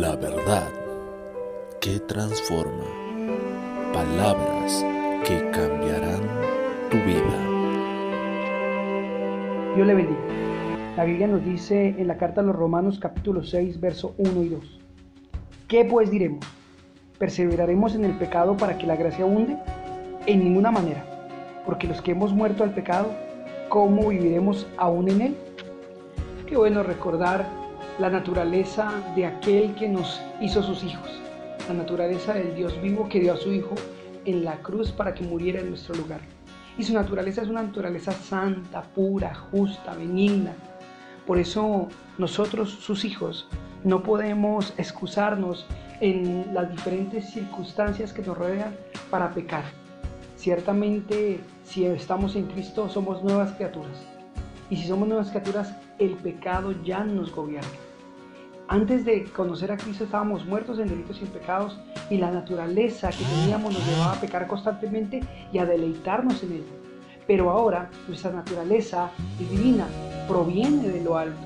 La verdad que transforma. Palabras que cambiarán tu vida. Dios le bendiga. La Biblia nos dice en la carta a los Romanos capítulo 6, verso 1 y 2. ¿Qué pues diremos? ¿Perseveraremos en el pecado para que la gracia abunde? En ninguna manera, porque los que hemos muerto al pecado, ¿cómo viviremos aún en él? Qué bueno recordar la naturaleza de aquel que nos hizo sus hijos, la naturaleza del Dios vivo que dio a su Hijo en la cruz para que muriera en nuestro lugar. Y su naturaleza es una naturaleza santa, pura, justa, benigna. Por eso nosotros, sus hijos, no podemos excusarnos en las diferentes circunstancias que nos rodean para pecar. Ciertamente, si estamos en Cristo, somos nuevas criaturas. Y si somos nuevas criaturas, el pecado ya nos gobierna. Antes de conocer a Cristo estábamos muertos en delitos y en pecados y la naturaleza que teníamos nos llevaba a pecar constantemente y a deleitarnos en él. Pero ahora nuestra naturaleza divina proviene de lo alto.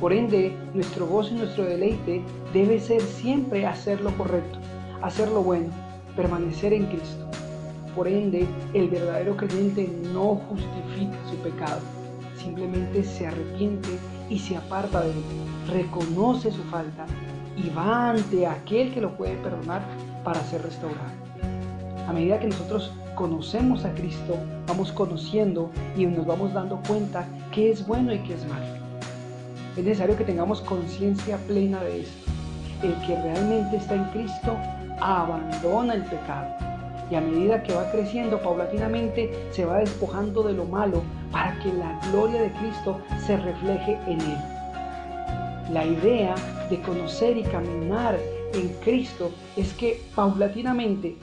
Por ende, nuestro gozo y nuestro deleite debe ser siempre hacer lo correcto, hacer lo bueno, permanecer en Cristo. Por ende, el verdadero creyente no justifica su pecado, simplemente se arrepiente y se aparta de él, reconoce su falta y va ante aquel que lo puede perdonar para ser restaurado. A medida que nosotros conocemos a Cristo, vamos conociendo y nos vamos dando cuenta qué es bueno y qué es malo. Es necesario que tengamos conciencia plena de esto. El que realmente está en Cristo abandona el pecado y a medida que va creciendo paulatinamente se va despojando de lo malo para que la gloria de Cristo se refleje en él. La idea de conocer y caminar en Cristo es que paulatinamente,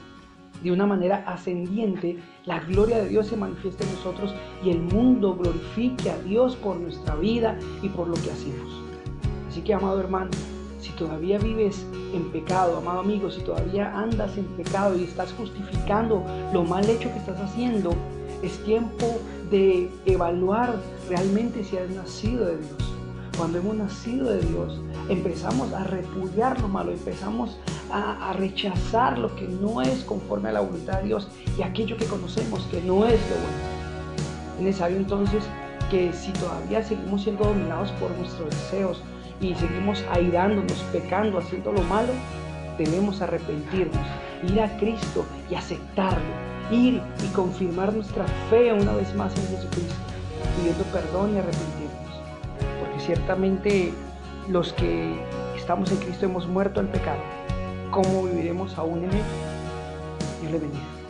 de una manera ascendiente, la gloria de Dios se manifieste en nosotros y el mundo glorifique a Dios por nuestra vida y por lo que hacemos. Así que, amado hermano, si todavía vives en pecado, amado amigo, si todavía andas en pecado y estás justificando lo mal hecho que estás haciendo, es tiempo de evaluar realmente si has nacido de Dios. Cuando hemos nacido de Dios, empezamos a repudiar lo malo, empezamos a, rechazar lo que no es conforme a la voluntad de Dios y aquello que conocemos que no es lo bueno. Es necesario entonces que si todavía seguimos siendo dominados por nuestros deseos y seguimos airándonos, pecando, haciendo lo malo, debemos arrepentirnos, ir a Cristo y aceptarlo, ir y confirmar nuestra fe una vez más en Jesucristo, pidiendo perdón y arrepentirnos ciertamente los que estamos en Cristo hemos muerto al pecado. ¿Cómo viviremos aún en él? Dios le bendiga.